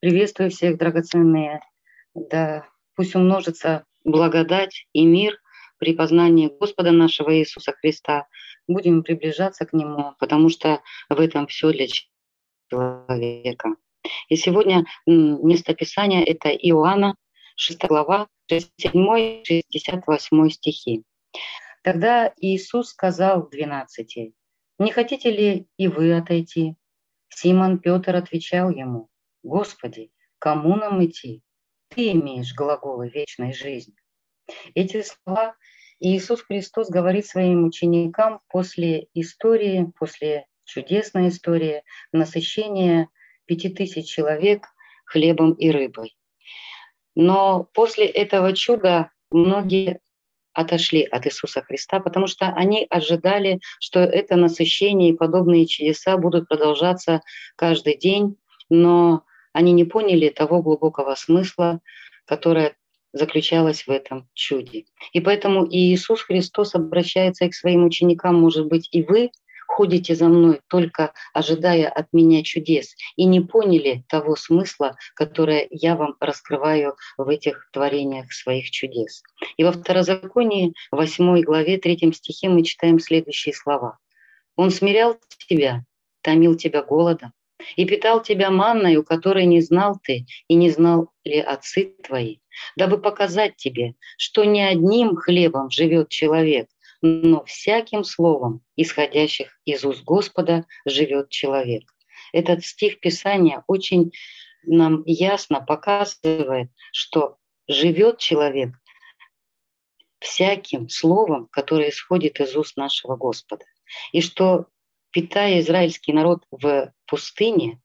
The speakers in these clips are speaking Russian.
Приветствую всех, драгоценные. Да пусть умножится благодать и мир при познании Господа нашего Иисуса Христа. Будем приближаться к Нему, потому что в этом все для человека. И сегодня место Писания – это Иоанна, 6 глава, 7-68 стихи. Тогда Иисус сказал двенадцати, «Не хотите ли и вы отойти?» Симон Петр отвечал ему, «Господи, кому нам идти? Ты имеешь глаголы вечной жизни». Эти слова Иисус Христос говорит своим ученикам после истории, после чудесной истории насыщения пяти тысяч человек хлебом и рыбой. Но после этого чуда многие отошли от Иисуса Христа, потому что они ожидали, что это насыщение и подобные чудеса будут продолжаться каждый день, но они не поняли того глубокого смысла, которое заключалось в этом чуде. И поэтому Иисус Христос обращается к своим ученикам, может быть, и вы ходите за мной, только ожидая от меня чудес, и не поняли того смысла, которое я вам раскрываю в этих творениях своих чудес. И во Второзаконии, 8 главе, 3 стихе мы читаем следующие слова. «Он смирял тебя, томил тебя голодом, и питал тебя манною, которой не знал ты, и не знал ли отцы твои, дабы показать тебе, что не одним хлебом живет человек, но всяким словом, исходящих из уст Господа, живет человек. Этот стих Писания очень нам ясно показывает, что живет человек всяким словом, которое исходит из уст нашего Господа. И что, питая израильский народ в пустыне,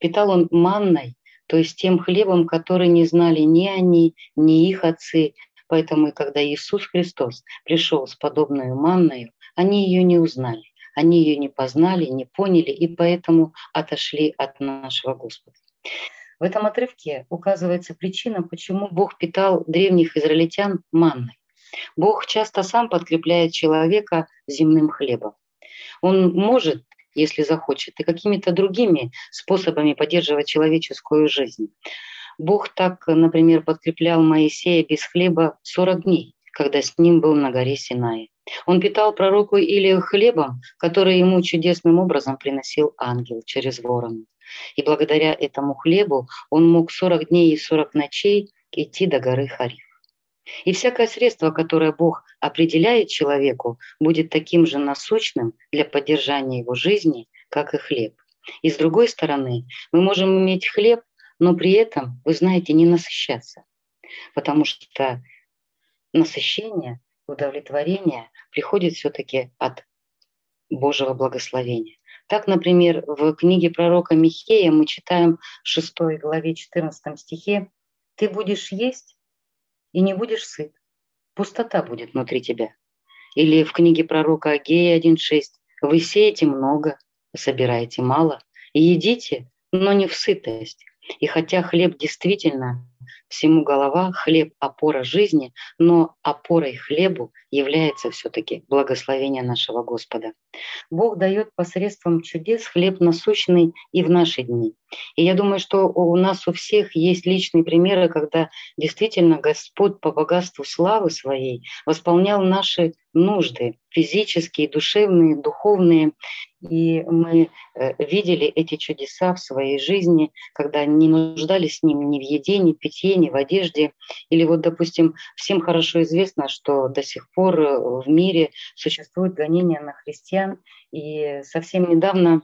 питал он манной, то есть тем хлебом, который не знали ни они, ни их отцы, Поэтому когда Иисус Христос пришел с подобной манною, они ее не узнали, они ее не познали, не поняли и поэтому отошли от нашего Господа. В этом отрывке указывается причина, почему Бог питал древних израильтян манной. Бог часто сам подкрепляет человека земным хлебом. Он может, если захочет, и какими-то другими способами поддерживать человеческую жизнь. Бог так, например, подкреплял Моисея без хлеба 40 дней, когда с ним был на горе Синай. Он питал пророку Илию хлебом, который ему чудесным образом приносил ангел через ворона. И благодаря этому хлебу он мог 40 дней и 40 ночей идти до горы Хариф. И всякое средство, которое Бог определяет человеку, будет таким же насущным для поддержания его жизни, как и хлеб. И с другой стороны, мы можем иметь хлеб, но при этом, вы знаете, не насыщаться. Потому что насыщение, удовлетворение приходит все-таки от Божьего благословения. Так, например, в книге пророка Михея мы читаем в 6 главе 14 стихе «Ты будешь есть и не будешь сыт, пустота будет внутри тебя». Или в книге пророка Агея 1.6 «Вы сеете много, собираете мало, и едите, но не в сытость, и хотя хлеб действительно всему голова, хлеб – опора жизни, но опорой хлебу является все-таки благословение нашего Господа. Бог дает посредством чудес хлеб насущный и в наши дни. И я думаю, что у нас у всех есть личные примеры, когда действительно Господь по богатству славы своей восполнял наши нужды физические, душевные, духовные. И мы э, видели эти чудеса в своей жизни, когда не нуждались с ним ни в еде, ни в питье, ни в одежде. Или вот, допустим, всем хорошо известно, что до сих пор э, в мире существует гонение на христиан. И совсем недавно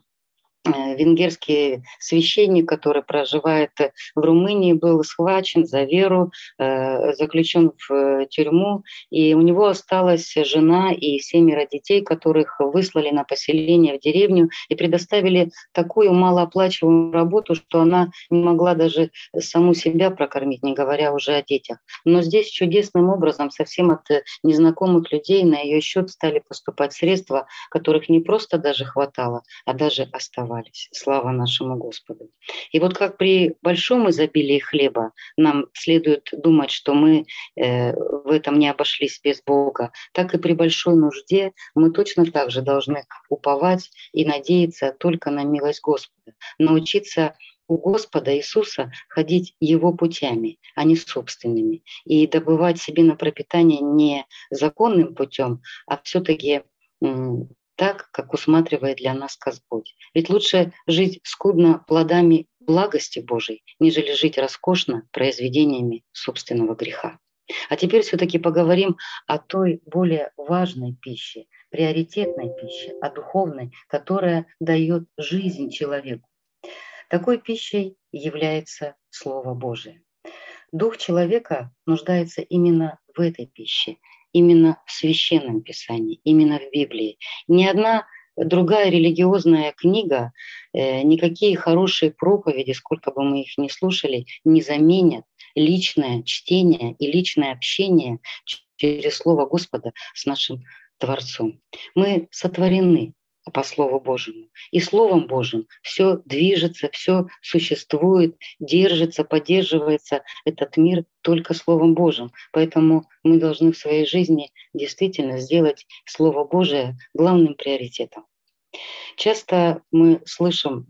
венгерский священник, который проживает в Румынии, был схвачен за веру, э, заключен в тюрьму, и у него осталась жена и семеро детей, которых выслали на поселение в деревню и предоставили такую малооплачиваемую работу, что она не могла даже саму себя прокормить, не говоря уже о детях. Но здесь чудесным образом совсем от незнакомых людей на ее счет стали поступать средства, которых не просто даже хватало, а даже оставалось оставались. Слава нашему Господу. И вот как при большом изобилии хлеба нам следует думать, что мы э, в этом не обошлись без Бога, так и при большой нужде мы точно так же должны уповать и надеяться только на милость Господа, научиться у Господа Иисуса ходить Его путями, а не собственными, и добывать себе на пропитание не законным путем, а все-таки так, как усматривает для нас Господь. Ведь лучше жить скудно плодами благости Божией, нежели жить роскошно произведениями собственного греха. А теперь все-таки поговорим о той более важной пище, приоритетной пище, о духовной, которая дает жизнь человеку. Такой пищей является Слово Божие. Дух человека нуждается именно в этой пище, именно в священном писании, именно в Библии. Ни одна другая религиозная книга, э, никакие хорошие проповеди, сколько бы мы их ни слушали, не заменят личное чтение и личное общение через Слово Господа с нашим Творцом. Мы сотворены по Слову Божьему. И Словом Божьим все движется, все существует, держится, поддерживается этот мир только Словом Божьим. Поэтому мы должны в своей жизни действительно сделать Слово Божие главным приоритетом. Часто мы слышим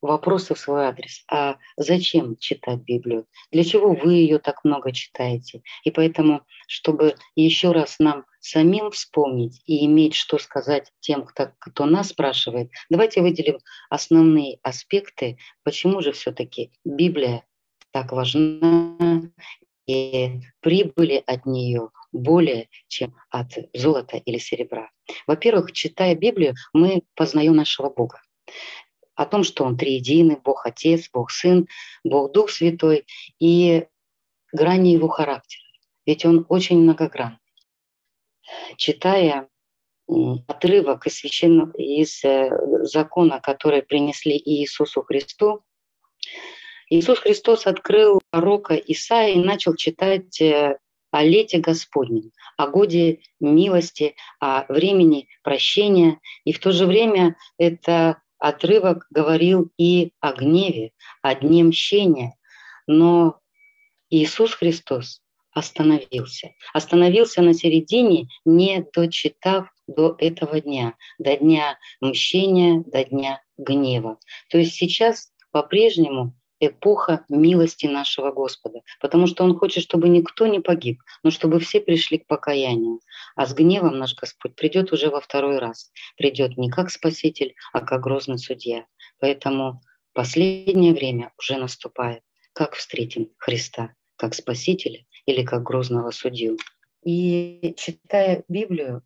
вопросы в свой адрес. А зачем читать Библию? Для чего вы ее так много читаете? И поэтому, чтобы еще раз нам самим вспомнить и иметь что сказать тем, кто, кто нас спрашивает, давайте выделим основные аспекты, почему же все-таки Библия так важна и прибыли от нее более, чем от золота или серебра. Во-первых, читая Библию, мы познаем нашего Бога о том, что Он триединый, Бог Отец, Бог Сын, Бог Дух Святой и грани Его характера. Ведь Он очень многогранный. Читая отрывок из, священного, из э, закона, который принесли Иисусу Христу, Иисус Христос открыл пророка Исаия и начал читать э, о лете Господнем, о годе милости, о времени прощения. И в то же время это отрывок говорил и о гневе, о дне мщения, но Иисус Христос остановился. Остановился на середине, не дочитав до этого дня, до дня мщения, до дня гнева. То есть сейчас по-прежнему эпоха милости нашего Господа, потому что Он хочет, чтобы никто не погиб, но чтобы все пришли к покаянию. А с гневом наш Господь придет уже во второй раз. Придет не как Спаситель, а как грозный судья. Поэтому последнее время уже наступает. Как встретим Христа? Как Спасителя или как грозного судью? И читая Библию,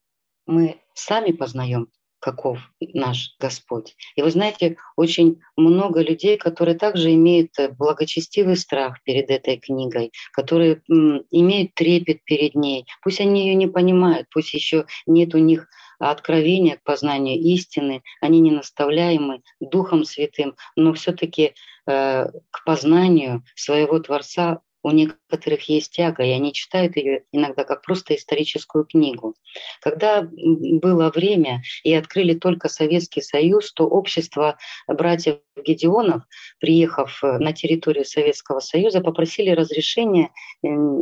мы сами познаем каков наш Господь. И вы знаете, очень много людей, которые также имеют э, благочестивый страх перед этой книгой, которые имеют трепет перед ней. Пусть они ее не понимают, пусть еще нет у них откровения к познанию истины, они не наставляемы Духом Святым, но все-таки э, к познанию своего Творца у некоторых есть тяга, и они читают ее иногда как просто историческую книгу. Когда было время и открыли только Советский Союз, то общество братьев Гедеонов, приехав э, на территорию Советского Союза, попросили разрешения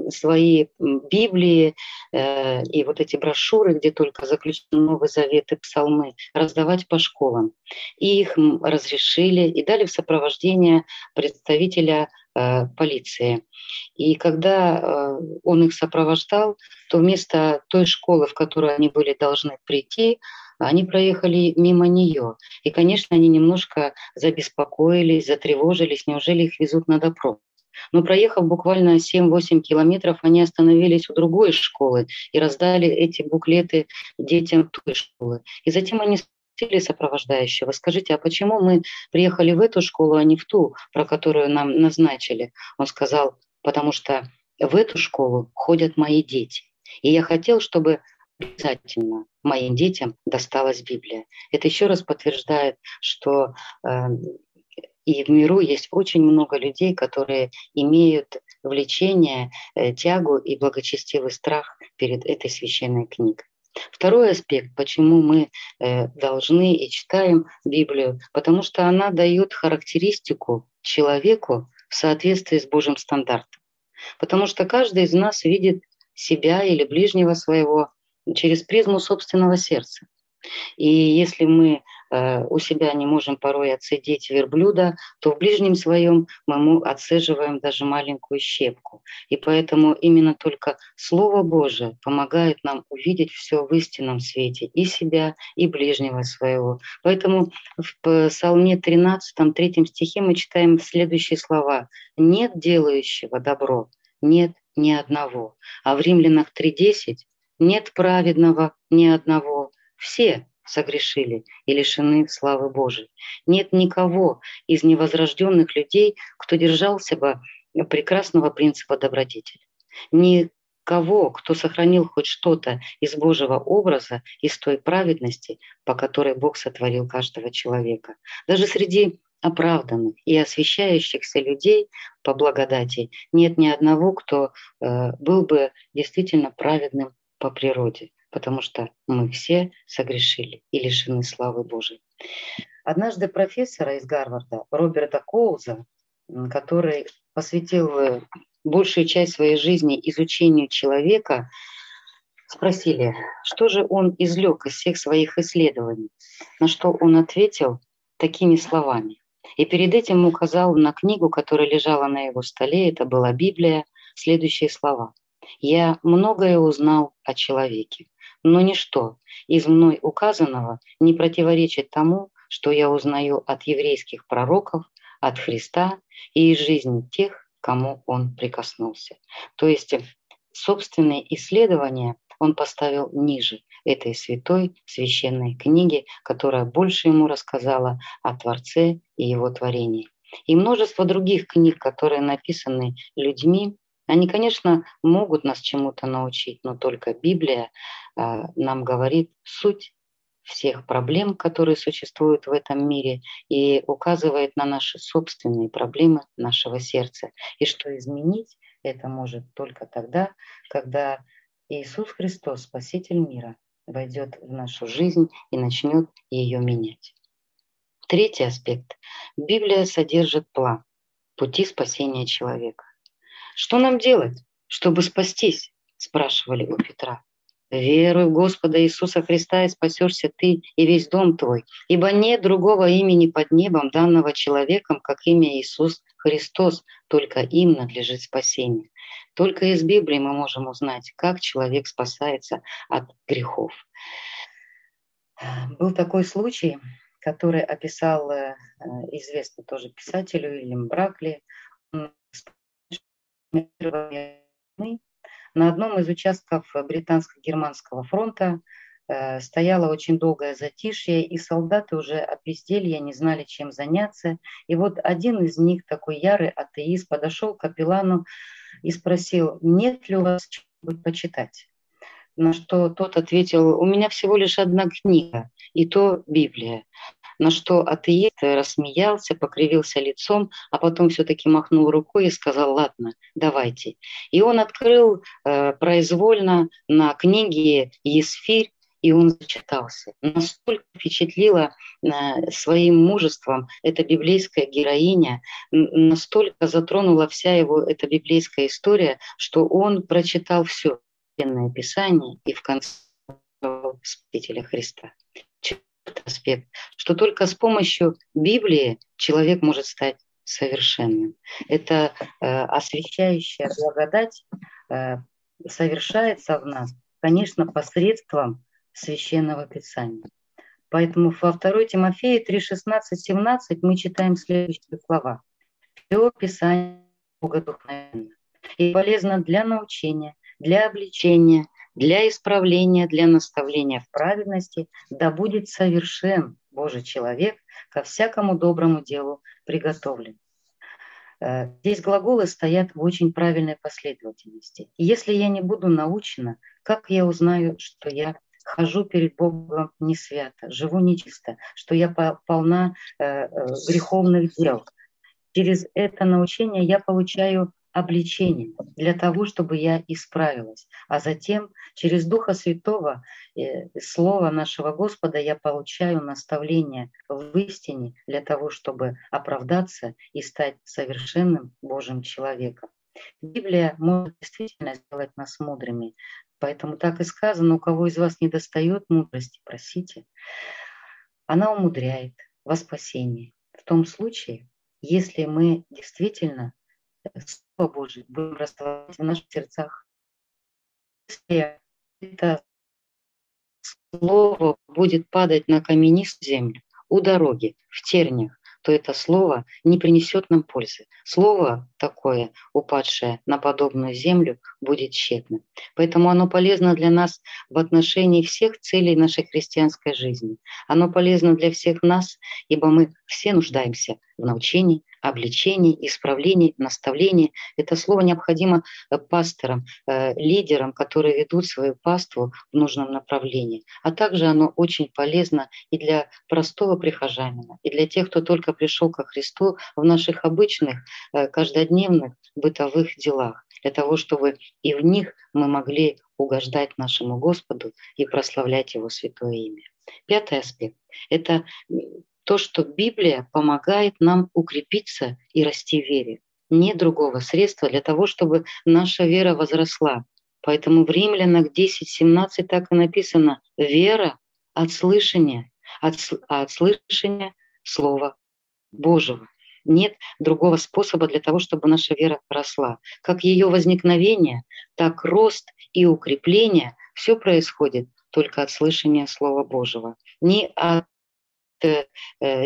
свои Библии э, и вот эти брошюры, где только заключены Новый Завет и псалмы, раздавать по школам. И их разрешили и дали в сопровождение представителя полиции. И когда э, он их сопровождал, то вместо той школы, в которую они были должны прийти, они проехали мимо нее. И, конечно, они немножко забеспокоились, затревожились, неужели их везут на допрос. Но проехав буквально 7-8 километров, они остановились у другой школы и раздали эти буклеты детям той школы. И затем они спросили сопровождающего, скажите, а почему мы приехали в эту школу, а не в ту, про которую нам назначили? Он сказал, потому что в эту школу ходят мои дети. И я хотел, чтобы обязательно моим детям досталась Библия. Это еще раз подтверждает, что э, и в миру есть очень много людей, которые имеют влечение, э, тягу и благочестивый страх перед этой священной книгой. Второй аспект, почему мы э, должны и читаем Библию, потому что она дает характеристику человеку в соответствии с Божьим стандартом. Потому что каждый из нас видит себя или ближнего своего через призму собственного сердца. И если мы у себя не можем порой отсидеть верблюда, то в ближнем своем мы отсаживаем даже маленькую щепку. И поэтому именно только Слово Божие помогает нам увидеть все в истинном свете и себя, и ближнего своего. Поэтому в Псалме 13, 3 стихе мы читаем следующие слова. «Нет делающего добро, нет ни одного». А в Римлянах 3.10 «Нет праведного ни одного, все согрешили и лишены славы Божией. Нет никого из невозрожденных людей, кто держался бы прекрасного принципа добродетели. Никого, кто сохранил хоть что-то из Божьего образа, из той праведности, по которой Бог сотворил каждого человека. Даже среди оправданных и освящающихся людей по благодати нет ни одного, кто э, был бы действительно праведным по природе потому что мы все согрешили и лишены славы Божией. Однажды профессора из Гарварда, Роберта Коуза, который посвятил э, большую часть своей жизни изучению человека, спросили, что же он излег из всех своих исследований, на что он ответил такими словами. И перед этим указал на книгу, которая лежала на его столе, это была Библия, следующие слова. «Я многое узнал о человеке, но ничто из мной указанного не противоречит тому, что я узнаю от еврейских пророков, от Христа и из жизни тех, кому он прикоснулся. То есть собственные исследования он поставил ниже этой святой священной книги, которая больше ему рассказала о Творце и его творении. И множество других книг, которые написаны людьми, они, конечно, могут нас чему-то научить, но только Библия а, нам говорит суть всех проблем, которые существуют в этом мире, и указывает на наши собственные проблемы нашего сердца. И что изменить это может только тогда, когда Иисус Христос, Спаситель мира, войдет в нашу жизнь и начнет ее менять. Третий аспект. Библия содержит план пути спасения человека. Что нам делать, чтобы спастись? Спрашивали у Петра. Веруй в Господа Иисуса Христа, и спасешься ты и весь дом твой. Ибо нет другого имени под небом, данного человеком, как имя Иисус Христос, только им надлежит спасение. Только из Библии мы можем узнать, как человек спасается от грехов. Был такой случай, который описал э, известный тоже писателю Ильям Бракли на одном из участков британско-германского фронта э, стояло очень долгое затишье, и солдаты уже от безделья не знали, чем заняться. И вот один из них, такой ярый атеист, подошел к капеллану и спросил, нет ли у вас чего-нибудь почитать? На что тот ответил, у меня всего лишь одна книга, и то Библия. На что атеист рассмеялся, покривился лицом, а потом все-таки махнул рукой и сказал, ладно, давайте. И он открыл э, произвольно на книге «Есфирь», и он зачитался. Настолько впечатлила э, своим мужеством эта библейская героиня, настолько затронула вся его эта библейская история, что он прочитал все Писание и в конце Спасителя Христа аспект, что только с помощью Библии человек может стать совершенным. Это э, освящающая благодать э, совершается в нас, конечно, посредством священного Писания. Поэтому во 2 Тимофея 3, 16, 17 мы читаем следующие слова. «Все Писание богодухновенно и полезно для научения, для обличения, для исправления, для наставления в праведности, да будет совершен Божий человек, ко всякому доброму делу приготовлен. Э, здесь глаголы стоят в очень правильной последовательности. Если я не буду научена, как я узнаю, что я хожу перед Богом не свято, живу нечисто, что я полна э, э, греховных дел? Через это научение я получаю обличение для того, чтобы я исправилась. А затем через Духа Святого, э, Слово нашего Господа, я получаю наставление в истине для того, чтобы оправдаться и стать совершенным Божьим человеком. Библия может действительно сделать нас мудрыми. Поэтому так и сказано, у кого из вас не достает мудрости, просите. она умудряет во спасение. В том случае, если мы действительно Слово Божие будем расставать в наших сердцах, это слово будет падать на каменистую землю, у дороги, в терниях, то это слово не принесет нам пользы. Слово такое, упадшее на подобную землю, будет тщетным. Поэтому оно полезно для нас в отношении всех целей нашей христианской жизни. Оно полезно для всех нас, ибо мы все нуждаемся в научении, обличении, исправлении, наставлении. Это слово необходимо э, пасторам, э, лидерам, которые ведут свою паству в нужном направлении. А также оно очень полезно и для простого прихожанина, и для тех, кто только пришел ко Христу в наших обычных, э, каждодневных бытовых делах, для того, чтобы и в них мы могли угождать нашему Господу и прославлять Его святое имя. Пятый аспект – это то, что Библия помогает нам укрепиться и расти в вере. Нет другого средства для того, чтобы наша вера возросла. Поэтому в Римлянах 10.17 так и написано «Вера от слышания, от, от слышания Слова Божьего». Нет другого способа для того, чтобы наша вера росла. Как ее возникновение, так рост и укрепление – все происходит только от слышания Слова Божьего. Не от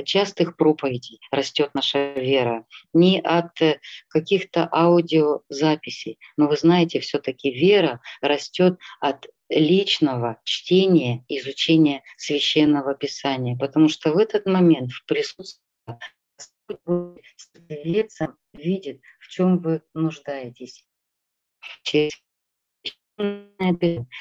частых проповедей растет наша вера, не от э, каких-то аудиозаписей. Но вы знаете, все-таки вера растет от личного чтения, изучения священного писания, потому что в этот момент в присутствии видит, в чем вы нуждаетесь. Через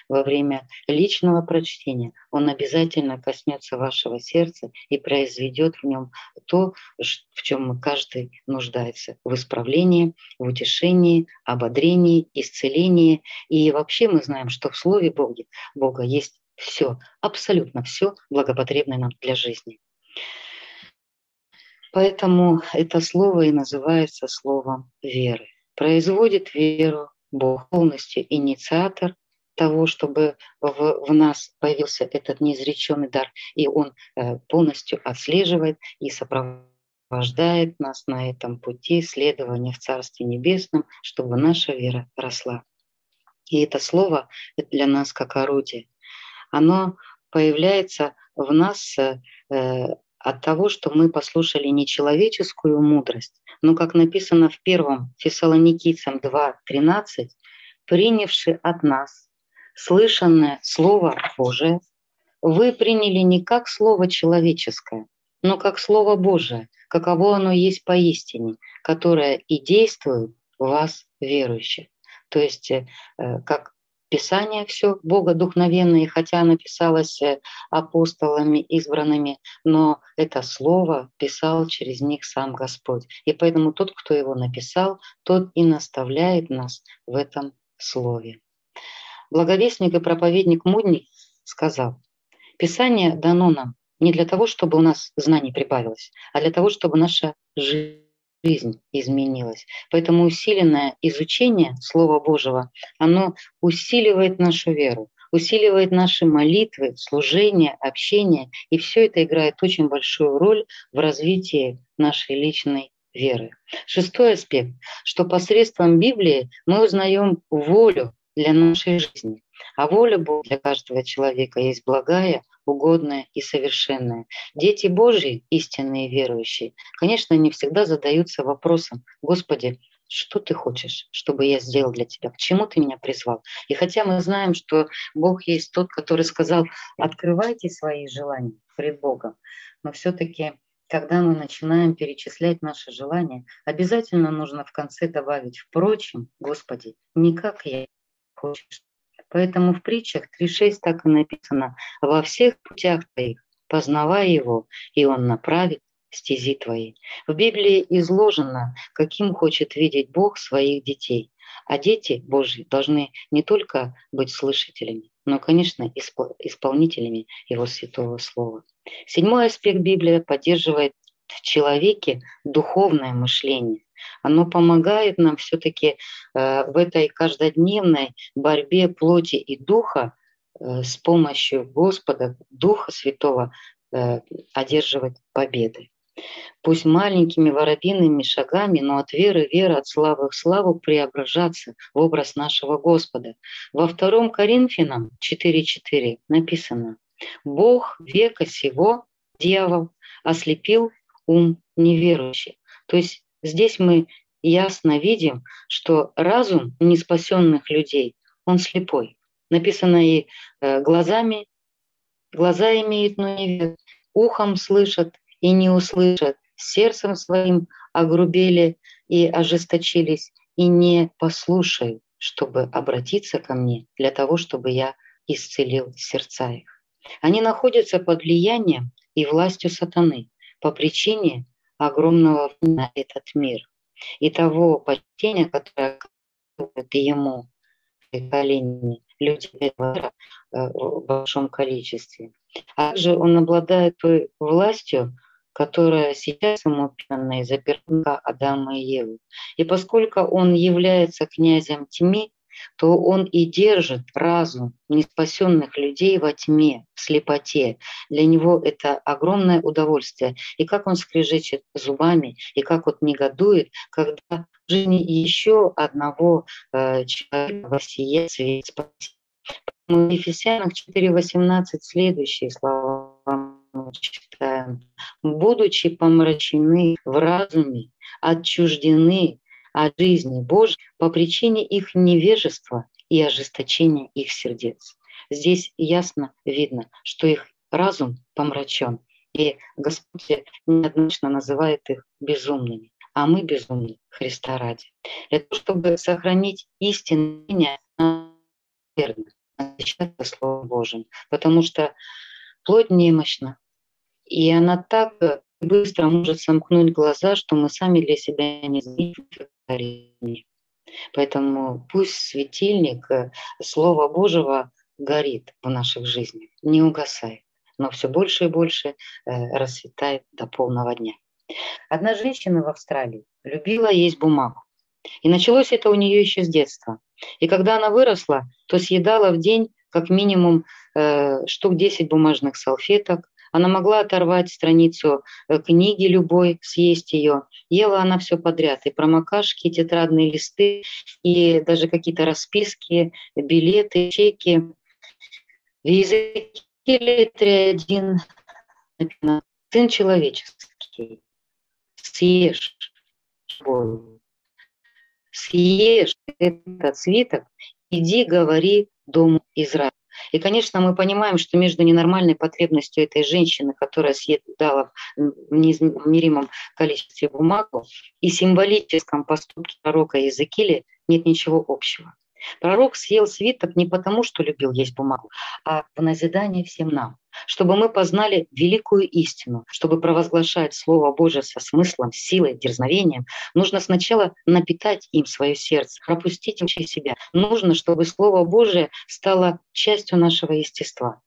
во время личного прочтения он обязательно коснется вашего сердца и произведет в нем то, в чем каждый нуждается. В исправлении, в утешении, ободрении, исцелении. И вообще мы знаем, что в Слове Бога, Бога есть все, абсолютно все благопотребное нам для жизни. Поэтому это слово и называется словом веры. Производит веру Бог полностью инициатор того, чтобы в, в нас появился этот неизреченный дар, и Он э, полностью отслеживает и сопровождает нас на этом пути следования в Царстве Небесном, чтобы наша вера росла. И это слово для нас как орудие. Оно появляется в нас э, от того, что мы послушали не человеческую мудрость, но, как написано в первом Фессалоникийцам 2.13, принявши от нас слышанное Слово Божие, вы приняли не как Слово человеческое, но как Слово Божие, каково оно есть поистине, которое и действует в вас, верующих. То есть, э, как Писание все богодухновенное, хотя оно писалось э, апостолами избранными, но это слово писал через них сам Господь. И поэтому тот, кто его написал, тот и наставляет нас в этом слове. Благовестник и проповедник Мудник сказал, Писание дано нам не для того, чтобы у нас знаний прибавилось, а для того, чтобы наша жизнь изменилась. Поэтому усиленное изучение Слова Божьего, оно усиливает нашу веру, усиливает наши молитвы, служение, общение. И все это играет очень большую роль в развитии нашей личной веры. Шестой аспект, что посредством Библии мы узнаем волю для нашей жизни. А воля Бога для каждого человека есть благая, угодная и совершенная. Дети Божьи, истинные верующие, конечно, не всегда задаются вопросом, Господи, что ты хочешь, чтобы я сделал для тебя, к чему ты меня призвал. И хотя мы знаем, что Бог есть тот, который сказал, открывайте свои желания пред Богом, но все-таки когда мы начинаем перечислять наши желания, обязательно нужно в конце добавить, впрочем, Господи, не как я хочешь, Поэтому в притчах 3.6 так и написано «Во всех путях твоих познавай его, и он направит стези твои». В Библии изложено, каким хочет видеть Бог своих детей. А дети Божьи должны не только быть слышателями, но, конечно, исполнителями Его Святого Слова. Седьмой аспект Библии поддерживает в человеке духовное мышление. Оно помогает нам все-таки э, в этой каждодневной борьбе плоти и духа э, с помощью Господа, Духа Святого, э, одерживать победы. Пусть маленькими воробьиными шагами, но от веры вера, от славы в славу преображаться в образ нашего Господа. Во втором Коринфянам 4.4 написано «Бог века сего, дьявол, ослепил ум неверующий». То есть здесь мы ясно видим, что разум неспасенных людей, он слепой. Написано и э, глазами, глаза имеют, но не видят, ухом слышат и не услышат, сердцем своим огрубели и ожесточились, и не послушают, чтобы обратиться ко мне для того, чтобы я исцелил сердца их. Они находятся под влиянием и властью сатаны по причине огромного на этот мир и того почтения, которое оказывают ему поколениями люди этого э, в большом количестве. А также он обладает той властью, которая сейчас ему пьяна из-за Адама и Евы. И поскольку он является князем тьмы, то он и держит разум неспасенных людей во тьме, в слепоте. Для него это огромное удовольствие. И как он скрежечет зубами, и как вот негодует, когда в жизни еще одного э, человека воссияет свет спасения. В Ефесянах 4.18 следующие слова читаем. «Будучи помрачены в разуме, отчуждены от жизни Божьей по причине их невежества и ожесточения их сердец. Здесь ясно видно, что их разум помрачен, и Господь неоднозначно называет их безумными, а мы безумны Христа ради. Для того, чтобы сохранить истинное верно, отвечать Словом Божьим, потому что плоть немощна, и она так быстро может сомкнуть глаза, что мы сами для себя не заметим. Поэтому пусть светильник э, Слова Божьего горит в наших жизнях, не угасает, но все больше и больше э, расцветает до полного дня. Одна женщина в Австралии любила есть бумагу. И началось это у нее еще с детства. И когда она выросла, то съедала в день как минимум э, штук 10 бумажных салфеток, она могла оторвать страницу э, книги любой, съесть ее. Ела она все подряд. И промокашки, и тетрадные листы, и даже какие-то расписки, билеты, чеки. В языке литре один сын человеческий, съешь съешь этот свиток, иди говори дому Израиля. И, конечно, мы понимаем, что между ненормальной потребностью этой женщины, которая съедала в неизмеримом количестве бумагу, и символическом поступке пророка Иезекииля нет ничего общего. Пророк съел свиток не потому, что любил есть бумагу, а в назидание всем нам, чтобы мы познали великую истину, чтобы провозглашать Слово Божие со смыслом, силой, дерзновением, нужно сначала напитать им свое сердце, пропустить им через себя. Нужно, чтобы Слово Божие стало частью нашего естества.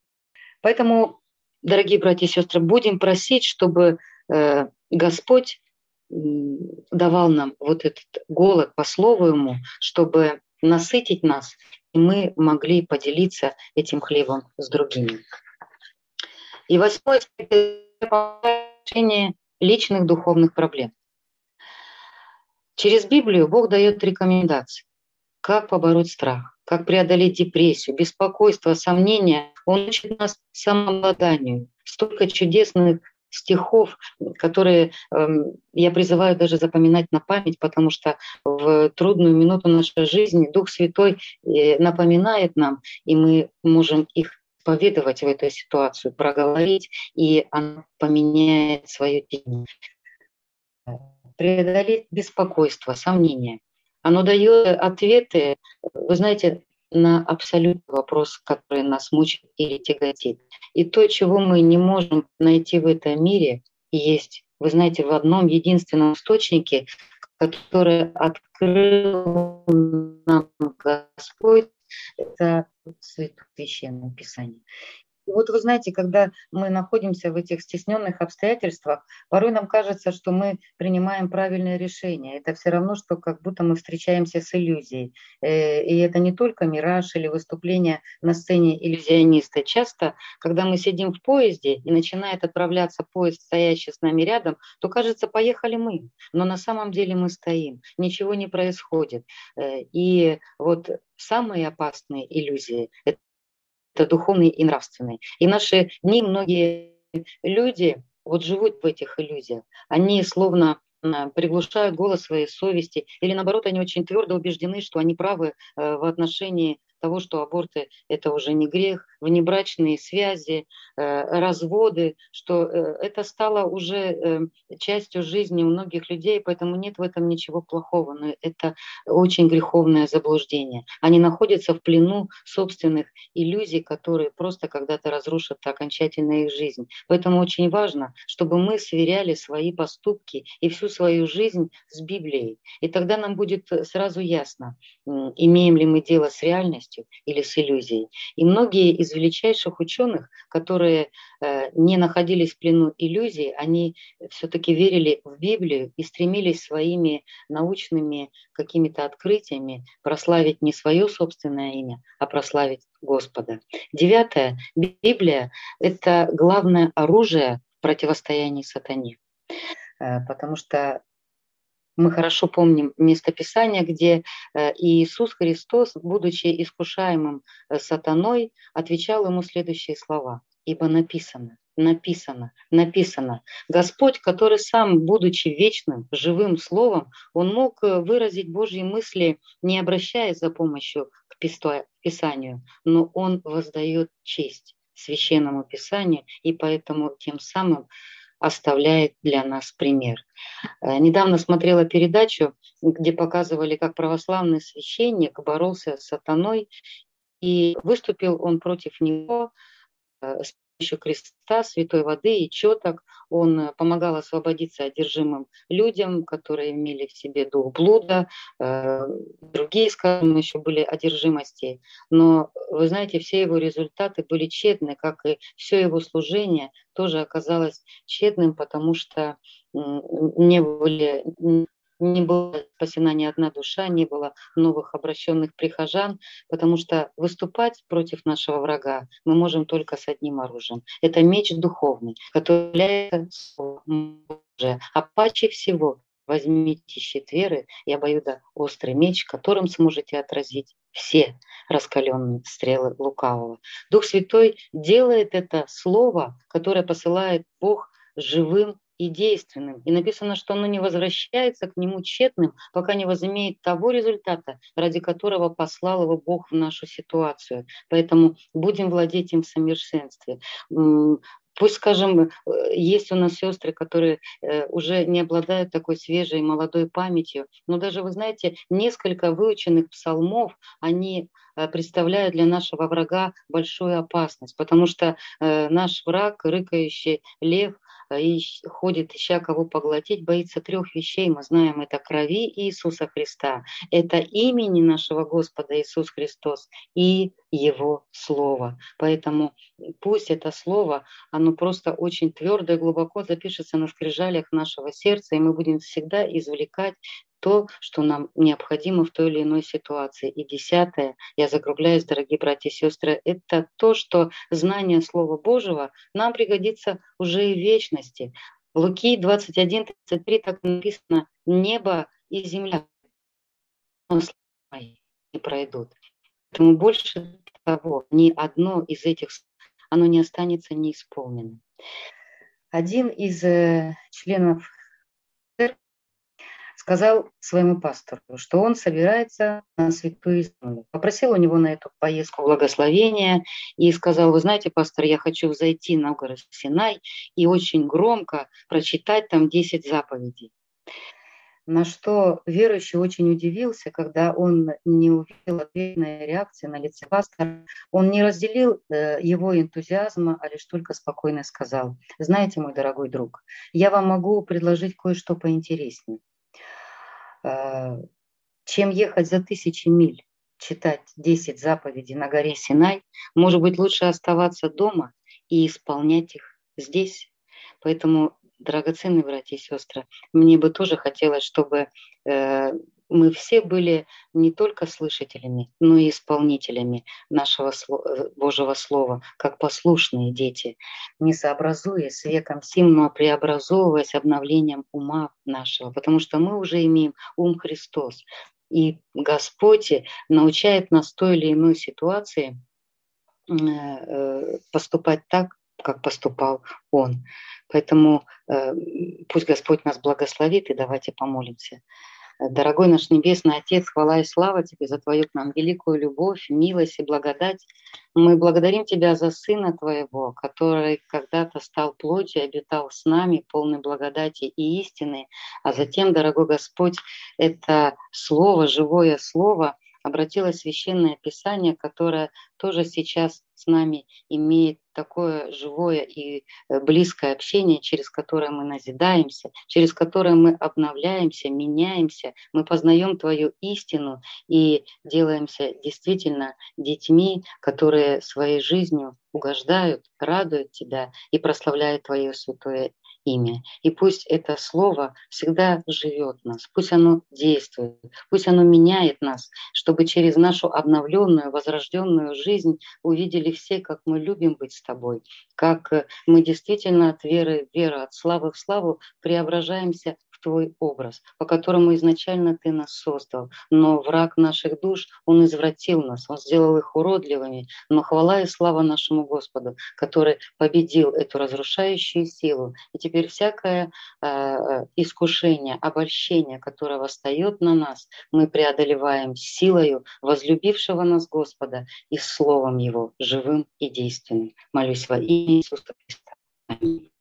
Поэтому, дорогие братья и сестры, будем просить, чтобы э, Господь давал нам вот этот голод по слову ему, чтобы насытить нас, и мы могли поделиться этим хлебом с другими. И восьмое – решение личных духовных проблем. Через Библию Бог дает рекомендации, как побороть страх, как преодолеть депрессию, беспокойство, сомнения. Он учит нас самообладанию. Столько чудесных стихов, которые э, я призываю даже запоминать на память, потому что в трудную минуту нашей жизни Дух Святой э, напоминает нам, и мы можем их поведовать в эту ситуацию, проговорить, и она поменяет свое тень. Преодолеть беспокойство, сомнения. Оно дает ответы, вы знаете, на абсолютный вопрос, который нас мучает или тяготит. И то, чего мы не можем найти в этом мире, есть, вы знаете, в одном единственном источнике, который открыл нам Господь, это Святое Священное Писание. И вот вы знаете, когда мы находимся в этих стесненных обстоятельствах, порой нам кажется, что мы принимаем правильное решение. Это все равно, что как будто мы встречаемся с иллюзией. Э, и это не только мираж или выступление на сцене иллюзиониста. Часто, когда мы сидим в поезде и начинает отправляться поезд, стоящий с нами рядом, то кажется, поехали мы. Но на самом деле мы стоим, ничего не происходит. Э, и вот самые опасные иллюзии – это духовные и нравственные. И наши дни многие люди вот живут в этих иллюзиях. Они словно приглушают голос своей совести, или наоборот, они очень твердо убеждены, что они правы э, в отношении того, что аборты – это уже не грех, внебрачные связи, э, разводы, что э, это стало уже э, частью жизни у многих людей, поэтому нет в этом ничего плохого, но это очень греховное заблуждение. Они находятся в плену собственных иллюзий, которые просто когда-то разрушат окончательно их жизнь. Поэтому очень важно, чтобы мы сверяли свои поступки и всю свою жизнь с Библией. И тогда нам будет сразу ясно, имеем ли мы дело с реальностью или с иллюзией. И многие из величайших ученых, которые э, не находились в плену иллюзий, они все-таки верили в Библию и стремились своими научными какими-то открытиями прославить не свое собственное имя, а прославить Господа. Девятое. Библия – это главное оружие в противостоянии сатане. Э, потому что мы хорошо помним местописание, где э, Иисус Христос, будучи искушаемым э, сатаной, отвечал ему следующие слова. «Ибо написано, написано, написано. Господь, который сам, будучи вечным, живым словом, он мог э, выразить Божьи мысли, не обращаясь за помощью к Писанию, но он воздает честь священному Писанию, и поэтому тем самым оставляет для нас пример. Э, недавно смотрела передачу, где показывали, как православный священник боролся с сатаной, и выступил он против него э, с помощью креста, святой воды и четок. Он э, помогал освободиться одержимым людям, которые имели в себе дух блуда, другие, скажем, еще были одержимости. Но, вы знаете, все его результаты были тщетны, как и все его служение тоже оказалось тщетным, потому что не были не была спасена ни одна душа, не было новых обращенных прихожан, потому что выступать против нашего врага мы можем только с одним оружием. Это меч духовный, который является оружие. А паче всего возьмите щит веры и обоюдо острый меч, которым сможете отразить все раскаленные стрелы лукавого. Дух Святой делает это слово, которое посылает Бог живым и действенным. И написано, что оно не возвращается к нему тщетным, пока не возымеет того результата, ради которого послал его Бог в нашу ситуацию. Поэтому будем владеть им в совершенстве. Пусть, скажем, э, есть у нас сестры, которые э, уже не обладают такой свежей молодой памятью, но даже, вы знаете, несколько выученных псалмов, они э, представляют для нашего врага большую опасность, потому что наш враг, рыкающий лев, и ходит, ища кого поглотить, боится трех вещей. Мы знаем, это крови Иисуса Христа, это имени нашего Господа Иисус Христос и Его Слово. Поэтому пусть это Слово, оно просто очень твердо и глубоко запишется на скрижалях нашего сердца, и мы будем всегда извлекать то, что нам необходимо в той или иной ситуации. И десятое, я закругляюсь, дорогие братья и сестры, это то, что знание Слова Божьего нам пригодится уже и в вечности. В Луки 21.33 так написано, небо и земля не пройдут. Поэтому больше того, ни одно из этих оно не останется неисполненным. Один из э, членов сказал своему пастору, что он собирается на святую землю. Попросил у него на эту поездку благословения и сказал, вы знаете, пастор, я хочу зайти на гору Синай и очень громко прочитать там 10 заповедей. На что верующий очень удивился, когда он не увидел ответной реакции на лице пастора. Он не разделил э, его энтузиазма, а лишь только спокойно сказал, знаете, мой дорогой друг, я вам могу предложить кое-что поинтереснее. Э, чем ехать за тысячи миль, читать 10 заповедей на горе Синай, может быть, лучше оставаться дома и исполнять их здесь. Поэтому, драгоценные братья и сестры, мне бы тоже хотелось, чтобы э, мы все были не только слышателями, но и исполнителями нашего э, Божьего Слова, как послушные дети, не сообразуясь с веком сим, но преобразовываясь обновлением ума нашего, потому что мы уже имеем ум Христос. И Господь научает нас той или иной ситуации э, поступать так, как поступал Он. Поэтому э, пусть Господь нас благословит, и давайте помолимся. Дорогой наш Небесный Отец, хвала и слава Тебе за Твою к нам великую любовь, милость и благодать. Мы благодарим Тебя за Сына Твоего, который когда-то стал плотью, обитал с нами, полной благодати и истины. А затем, дорогой Господь, это Слово, живое Слово, обратилось Священное Писание, которое тоже сейчас с нами имеет такое живое и э, близкое общение, через которое мы назидаемся, через которое мы обновляемся, меняемся, мы познаем Твою истину и делаемся действительно детьми, которые своей жизнью угождают, радуют Тебя и прославляют Твое святое имя. И пусть это слово всегда живет нас, пусть оно действует, пусть оно меняет нас, чтобы через нашу обновленную, возрожденную жизнь увидели все, как мы любим быть с тобой, как мы действительно от веры в веру, от славы в славу преображаемся твой образ, по которому изначально ты нас создал. Но враг наших душ, он извратил нас, он сделал их уродливыми. Но хвала и слава нашему Господу, который победил эту разрушающую силу. И теперь всякое э, искушение, обольщение, которое восстает на нас, мы преодолеваем силою возлюбившего нас Господа и Словом Его, живым и действенным. Молюсь во имя Иисуса Христа. Аминь.